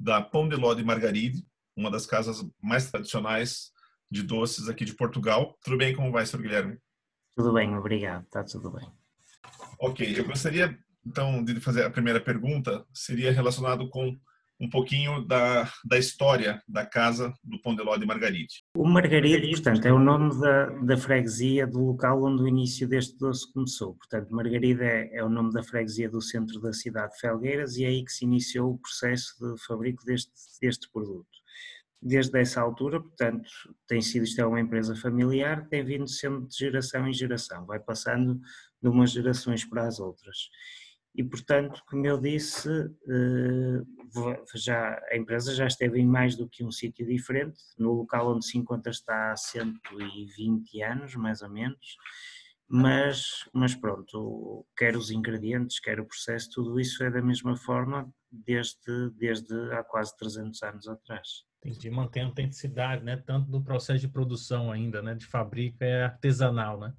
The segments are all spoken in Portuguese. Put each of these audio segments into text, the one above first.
da Pão de Ló de Margaride, uma das casas mais tradicionais de doces aqui de Portugal. Tudo bem? Como vai, senhor Guilherme? Tudo bem, obrigado. Está tudo bem. Ok, eu gostaria então de fazer a primeira pergunta, seria relacionado com um pouquinho da, da história da casa do Pão de Ló de Margaride. O Margaride, portanto, é o nome da, da freguesia do local onde o início deste doce começou. Portanto, Margaride é, é, o nome da freguesia do centro da cidade de Felgueiras e é aí que se iniciou o processo de fabrico deste, deste produto. Desde essa altura, portanto, tem sido, isto é uma empresa familiar, tem vindo sendo de geração em geração, vai passando de umas gerações para as outras e portanto, como eu disse, eh, já, a empresa já esteve em mais do que um sítio diferente, no local onde se encontra está há 120 anos, mais ou menos, mas, mas pronto, quer os ingredientes, quer o processo, tudo isso é da mesma forma desde, desde há quase 300 anos atrás. Entendi, mantém a autenticidade, né? tanto do processo de produção ainda, né? de fábrica é artesanal, né?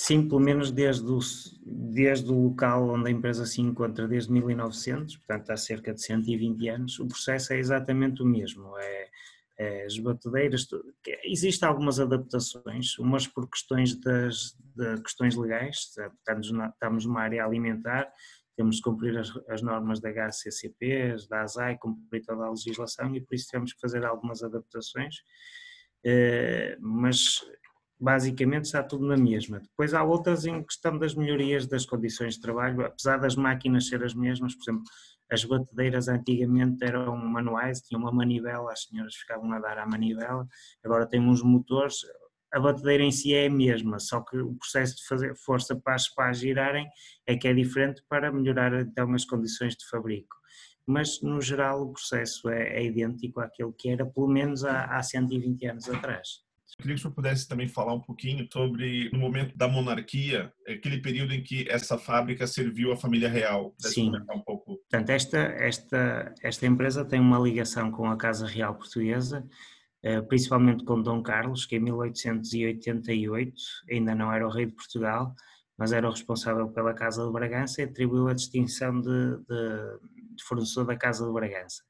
Sim, pelo menos desde o, desde o local onde a empresa se encontra, desde 1900, portanto há cerca de 120 anos, o processo é exatamente o mesmo. É, é as batedeiras, existem algumas adaptações, umas por questões das de questões legais, na, estamos numa área alimentar, temos de cumprir as, as normas da HCCP, da ASAI, cumprir toda a legislação e por isso temos que fazer algumas adaptações. Uh, mas basicamente está tudo na mesma. Depois há outras em questão das melhorias das condições de trabalho, apesar das máquinas ser as mesmas, por exemplo, as batedeiras antigamente eram manuais, tinham uma manivela, as senhoras ficavam a dar à manivela, agora tem uns motores, a batedeira em si é a mesma, só que o processo de fazer força para as pás girarem é que é diferente para melhorar então as condições de fabrico. Mas no geral o processo é, é idêntico àquele que era pelo menos há, há 120 anos atrás. Queria que o senhor pudesse também falar um pouquinho sobre no momento da monarquia, aquele período em que essa fábrica serviu à família real. Sim. Um pouco. Portanto, esta, esta, esta empresa tem uma ligação com a Casa Real Portuguesa, eh, principalmente com Dom Carlos, que em 1888 ainda não era o rei de Portugal, mas era o responsável pela Casa de Bragança e atribuiu a distinção de, de, de fornecedor da Casa de Bragança.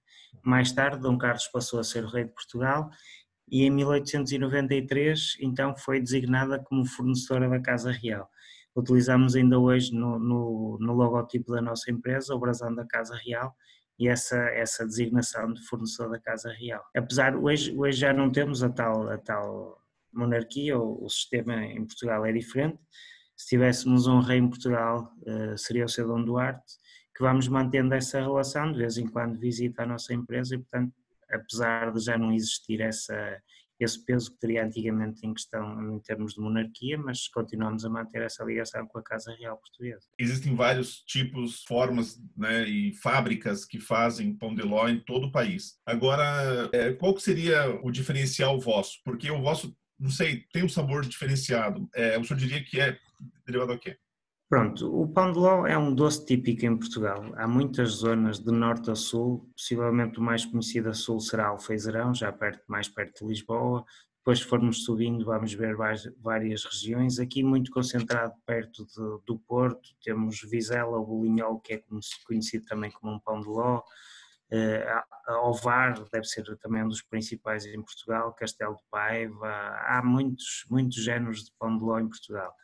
Mais tarde, Dom Carlos passou a ser o rei de Portugal e em 1893 então foi designada como fornecedora da Casa Real. Utilizamos ainda hoje no, no, no logotipo da nossa empresa o brasão da Casa Real e essa, essa designação de fornecedor da Casa Real. Apesar, hoje, hoje já não temos a tal, a tal monarquia, o, o sistema em Portugal é diferente. Se tivéssemos um rei em Portugal, uh, seria o seu Dom Duarte, que vamos mantendo essa relação, de vez em quando visita a nossa empresa e, portanto, apesar de já não existir essa, esse peso que teria antigamente em questão em termos de monarquia, mas continuamos a manter essa ligação com a Casa Real Portuguesa. Existem vários tipos, formas né, e fábricas que fazem pão de ló em todo o país. Agora, é, qual seria o diferencial vosso? Porque o vosso, não sei, tem um sabor diferenciado. É, o senhor diria que é derivado a quê? Pronto, o pão de ló é um doce típico em Portugal. Há muitas zonas de norte a sul, possivelmente o mais conhecido a sul será Alfeizerão, já perto, mais perto de Lisboa. Depois, se formos subindo, vamos ver várias regiões. Aqui, muito concentrado perto de, do Porto, temos Vizela, o Bolinhol, que é conhecido também como um pão de ló. Uh, Ovar deve ser também um dos principais em Portugal, Castelo de Paiva. Há muitos, muitos géneros de pão de ló em Portugal.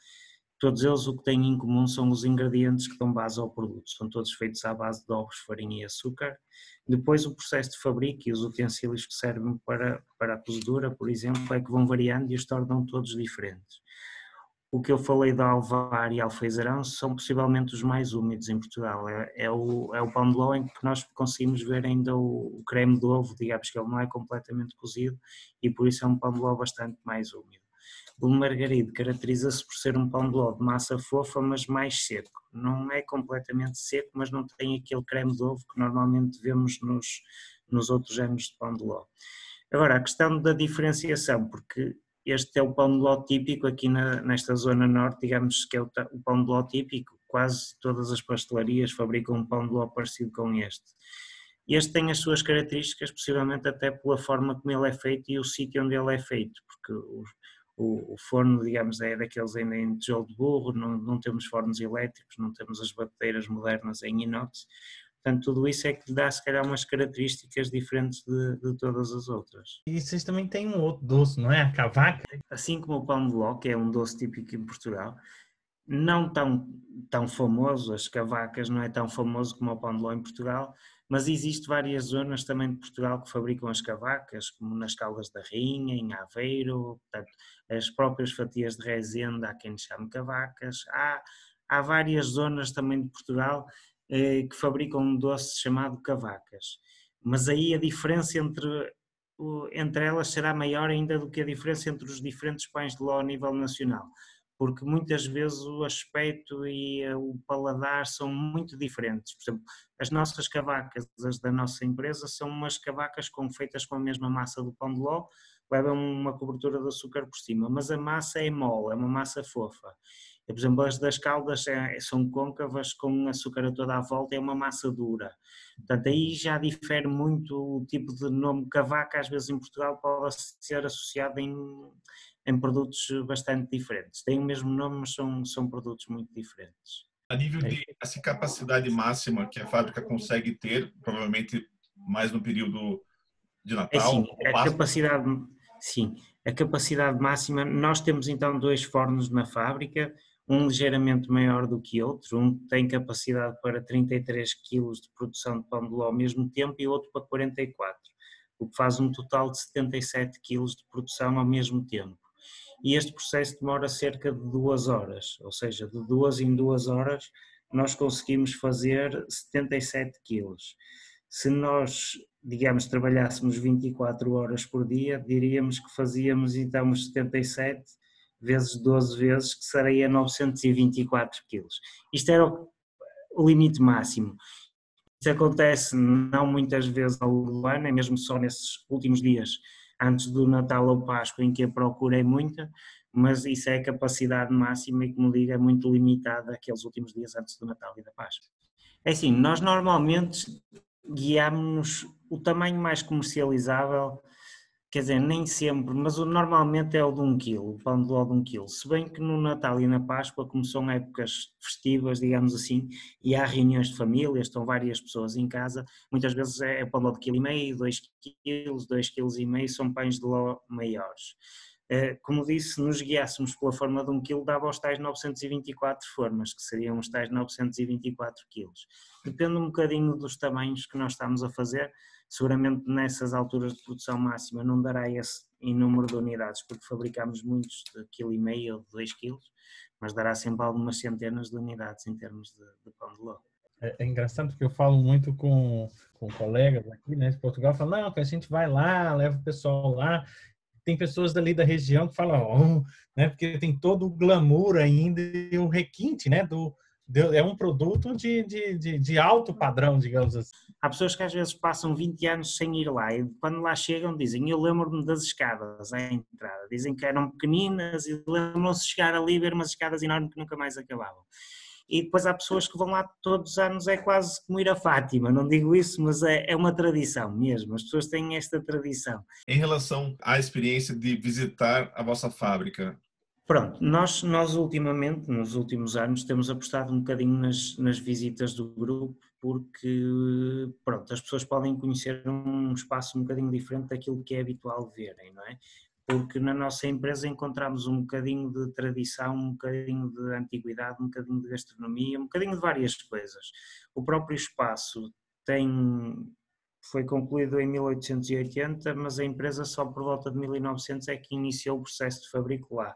Todos eles o que têm em comum são os ingredientes que dão base ao produto, são todos feitos à base de ovos, farinha e açúcar. Depois o processo de fabrico e os utensílios que servem para, para a cozedura, por exemplo, é que vão variando e os tornam todos diferentes. O que eu falei de alvar e alfeizarão são possivelmente os mais úmidos em Portugal. É, é, o, é o pão de ló em que nós conseguimos ver ainda o, o creme de ovo, digamos que ele não é completamente cozido e por isso é um pão de ló bastante mais úmido. O margarido caracteriza-se por ser um pão de ló de massa fofa, mas mais seco. Não é completamente seco, mas não tem aquele creme de ovo que normalmente vemos nos, nos outros anos de pão de ló. Agora, a questão da diferenciação, porque este é o pão de ló típico aqui na, nesta zona norte, digamos que é o, o pão de ló típico, quase todas as pastelarias fabricam um pão de ló parecido com este. Este tem as suas características, possivelmente até pela forma como ele é feito e o sítio onde ele é feito, porque o, o, forno, digamos, é daqueles ainda em tijolo de burro, não, não temos fornos elétricos, não temos as bateiras modernas em inox, Portanto, tudo isso é que lhe dá, se calhar, umas características diferentes de, de, todas as outras. E vocês também têm um outro doce, não é? A cavaca? Assim como o pão de ló, que é um doce típico em Portugal, não tão, tão famoso, as cavacas não é tão famoso como o pão de ló em Portugal, mas existe várias zonas também de Portugal que fabricam as cavacas, como nas Caldas da Rainha, em Aveiro, portanto, as próprias fatias de Rezende, há quem chame cavacas, há, há várias zonas também de Portugal eh, que fabricam um doce chamado cavacas. Mas aí a diferença entre, entre elas será maior ainda do que a diferença entre os diferentes pães de ló a nível nacional, porque muitas vezes o aspecto e eh, o paladar são muito diferentes. Por exemplo, as nossas cavacas, as da nossa empresa, são umas cavacas com, feitas com a mesma massa do pão de ló, levam uma cobertura de açúcar por cima, mas a massa é mole, é uma massa fofa. Por exemplo, as das caldas é, são côncavas com açúcar a toda a volta, é uma massa dura. Portanto, aí já difere muito o tipo de nome cavaca, às vezes em Portugal pode ser associado em, em produtos bastante diferentes. Tem o mesmo nome, mas são, são produtos muito diferentes. A nível de essa capacidade máxima que a fábrica consegue ter, provavelmente mais no período de é Natal. Sim, a capacidade, sim, a capacidade máxima. Nós temos então dois fornos na fábrica um ligeiramente maior do que outro, um tem capacidade para 33 kg de produção de pão de ló ao mesmo tempo e outro para 44, o que faz um total de 77 kg de produção ao mesmo tempo. E este processo demora cerca de duas horas, ou seja, de duas em duas horas nós conseguimos fazer 77 kg. Se nós, digamos, trabalhássemos 24 horas por dia, diríamos que fazíamos então os 77 vezes 12 vezes, que seria 924 quilos. Isto era o limite máximo. Isso acontece não muitas vezes ao longo do ano, é mesmo só nesses últimos dias antes do Natal ou Páscoa em que a procura é muita, mas isso é a capacidade máxima e, como digo, é muito limitada aqueles últimos dias antes do Natal e da Páscoa. É assim, nós normalmente guiamos o tamanho mais comercializável quer dizer, nem sempre, mas normalmente é o de um quilo, o pão de ló de um quilo. Se bem que no Natal e na Páscoa, como são épocas festivas, digamos assim, e há reuniões de família, estão várias pessoas em casa, muitas vezes é pão de ló de quilo e meio, dois quilos, dois quilos e meio, são pães de ló maiores. Eh, como disse, se nos guiássemos pela forma de um quilo, dava os tais 924 formas, que seriam os tais 924 quilos. Depende um bocadinho dos tamanhos que nós estamos a fazer, seguramente nessas alturas de produção máxima não dará esse em número de unidades, porque fabricamos muitos de quilo e meio ou de 2 quilos, mas dará sempre algumas centenas de unidades em termos de, de pão de ló. É, é, engraçado porque eu falo muito com, com colegas aqui, né, de Portugal, falam, não, que a gente vai lá, leva o pessoal lá, tem pessoas dali da região que falam, oh, né, porque tem todo o glamour ainda e o requinte, né, do, é um produto de, de, de, de, alto padrão, digamos assim. Há pessoas que às vezes passam 20 anos sem ir lá e quando lá chegam dizem, eu lembro-me das escadas à entrada, dizem que eram pequeninas e lembram-se de chegar ali e ver umas escadas enormes que nunca mais acabavam. E depois há pessoas que vão lá todos os anos, é quase como ir a Fátima, não digo isso, mas é, é uma tradição mesmo, as pessoas têm esta tradição. Em relação à experiência de visitar a vossa fábrica, Pronto, nós, nós ultimamente, nos últimos anos, temos apostado um bocadinho nas, nas visitas do grupo, porque pronto, as pessoas podem conhecer um espaço um bocadinho diferente daquilo que é habitual verem, não é? Porque na nossa empresa encontramos um bocadinho de tradição, um bocadinho de antiguidade, um bocadinho de gastronomia, um bocadinho de várias coisas. O próprio espaço tem foi concluído em 1880, mas a empresa só por volta de 1900 é que iniciou o processo de fabrico lá.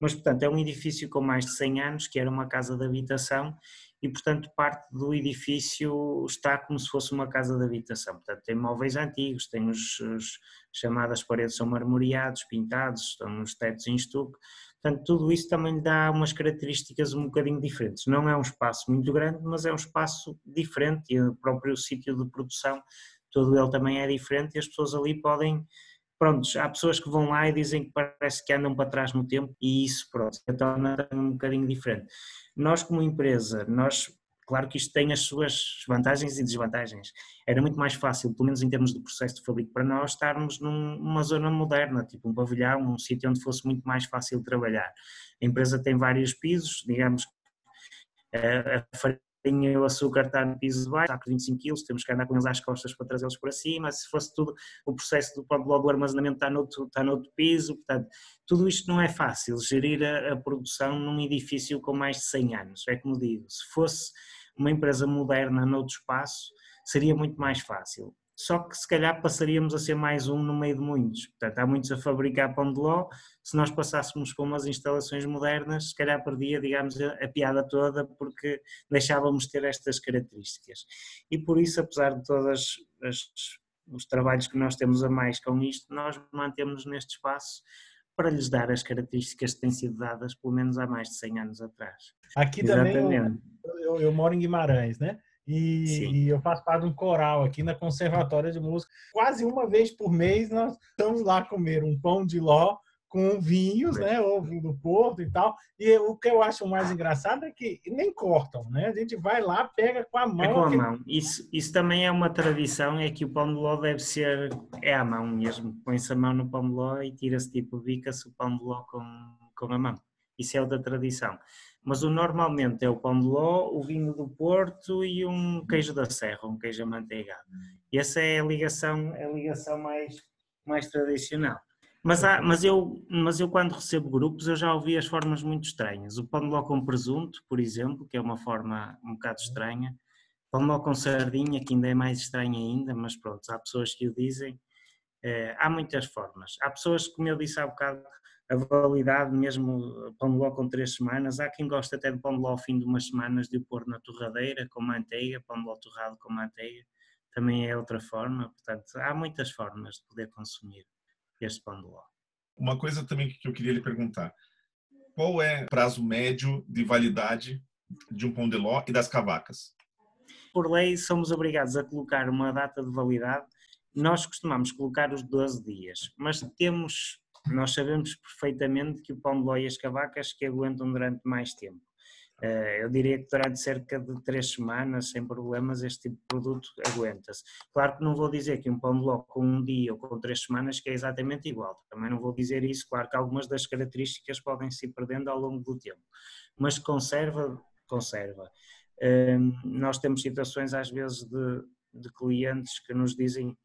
Mas, portanto, é um edifício com mais de 100 anos, que era uma casa de habitação, e, portanto, parte do edifício está como se fosse uma casa de habitação. Portanto, tem móveis antigos, tem os, os chamadas paredes são marmoreados, pintados, estão os tetos em estuque. Portanto, tudo isso também lhe dá umas características um bocadinho diferentes. Não é um espaço muito grande, mas é um espaço diferente e o próprio sítio de produção todo ele também é diferente e as pessoas ali podem prontos, há pessoas que vão lá e dizem que parece que andam para trás no tempo e isso, pronto, torna um bocadinho diferente. Nós como empresa, nós, claro que isto tem as suas vantagens e desvantagens. Era muito mais fácil, pelo menos em termos de processo de fabrico para nós, estarmos numa zona moderna, tipo um pavilhão, um sítio onde fosse muito mais fácil trabalhar. A empresa tem vários pisos, digamos, a farinha e o açúcar está no piso baixo, saco de 25 kg, temos que andar com eles às costas para trazê-los para cima, se fosse tudo, o processo do pão do armazenamento está noutro, está noutro piso, portanto, tudo isto não é fácil, gerir a, a, produção num edifício com mais de 100 anos, é como digo, se fosse uma empresa moderna noutro espaço, seria muito mais fácil só que se calhar passaríamos a ser mais um no meio de muitos. Portanto, há muitos a fabricar pão de ló, se nós passássemos para umas instalações modernas, se calhar perdia, digamos, a, a piada toda, porque deixávamos ter estas características. E por isso, apesar de todos os trabalhos que nós temos a mais com isto, nós mantemos neste espaço para lhes dar as características que têm sido dadas pelo menos há mais de 100 anos atrás. Aqui Exatamente. também eu, eu, eu moro em Guimarães, né? E, e, eu faço parte de um coral aqui na Conservatória de Música. Quase uma vez por mês nós estamos lá comer um pão de ló com vinhos, né, ou vinho do Porto e tal. E o que eu acho mais engraçado é que nem cortam, né? A gente vai lá, pega com a mão. É com a mão. Isso, isso também é uma tradição, é que o pão de ló deve ser é à mão mesmo. Põe-se a mão no pão de ló e tira-se tipo bica-se o pão de ló com com a mão. Isso é outra tradição mas o normalmente é o pão de ló, o vinho do Porto e um queijo da serra, um queijo amanteigado. E essa é a ligação, a ligação mais, mais tradicional. Mas, há, mas, eu, mas eu quando recebo grupos eu já ouvi as formas muito estranhas. O pão de ló com presunto, por exemplo, que é uma forma um bocado estranha. Pão de ló com sardinha, que ainda é mais estranho ainda, mas pronto, há pessoas que o dizem. É, há muitas formas. Há pessoas, como eu disse há bocado, a validade mesmo pão de ló com três semanas. Há quem gosta até de pão de ló ao fim de umas semanas de o pôr na torradeira com manteiga, pão de ló torrado com manteiga, também é outra forma. Portanto, há muitas formas de poder consumir este pão de ló. Uma coisa também que eu queria lhe perguntar, qual é o prazo médio de validade de um pão de ló e das cavacas? Por lei, somos obrigados a colocar uma data de validade. Nós costumamos colocar os 12 dias, mas temos nós sabemos perfeitamente que o pão de ló e as cavacas que aguentam durante mais tempo. Eh, eu diria que durante cerca de três semanas, sem problemas, este tipo de produto aguenta-se. Claro que não vou dizer que um pão com um dia ou com três semanas que é exatamente igual. Também não vou dizer isso. Claro que algumas das características podem se perdendo ao longo do tempo. Mas conserva, conserva. Ehm, nós temos situações às vezes de, de clientes que nos dizem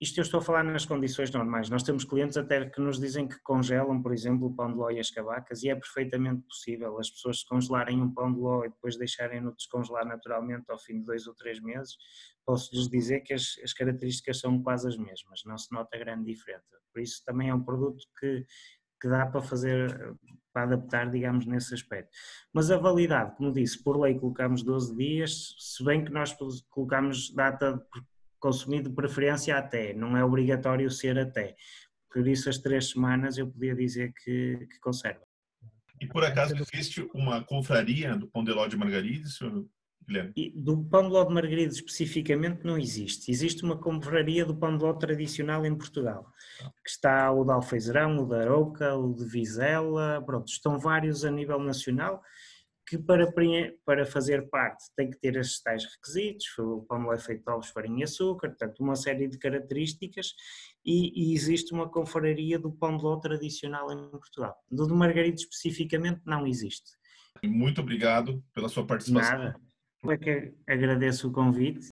isto eu estou a falar nas condições normais. Nós temos clientes até que nos dizem que congelam, por exemplo, o pão de ló e as cavacas e é perfeitamente possível as pessoas congelarem um pão de ló e depois deixarem-no descongelar naturalmente ao fim de dois ou três meses. Posso-lhes dizer que as, as, características são quase as mesmas, não se nota grande diferença. Por isso também é um produto que, que dá para fazer, para adaptar, digamos, nesse aspecto. Mas a validade, como disse, por lei colocamos 12 dias, se bem que nós colocamos data consumido de preferência até, não é obrigatório ser até. Por isso, as três semanas eu podia dizer que, que conserva. E por acaso existe uma confraria do pão de ló de Margarides, Guilherme? do pão de ló de Margarides especificamente não existe. Existe uma confraria do pão de ló tradicional em Portugal, que está o de Alfeizerão, o de Arouca, o de Vizela, pronto, estão vários a nível nacional que para, para fazer parte tem que ter estes tais requisitos, o pão é feito de ovos, farinha e açúcar, portanto uma série de características e, e, existe uma confraria do pão de ló tradicional em Portugal. Do de Margarida especificamente não existe. Muito obrigado pela sua participação. Nada. Eu é que agradeço o convite.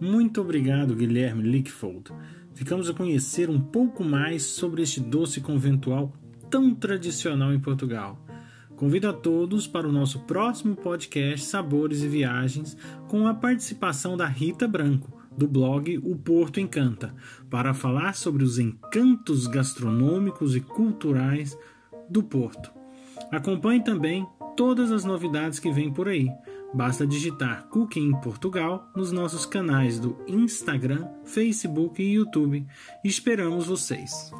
Muito obrigado, Guilherme Lickfold. Ficamos a conhecer um pouco mais sobre este doce conventual tão tradicional em Portugal. Convido a todos para o nosso próximo podcast Sabores e Viagens, com a participação da Rita Branco, do blog O Porto Encanta, para falar sobre os encantos gastronômicos e culturais do Porto. Acompanhe também todas as novidades que vêm por aí. Basta digitar Cooking em Portugal nos nossos canais do Instagram, Facebook e YouTube. Esperamos vocês!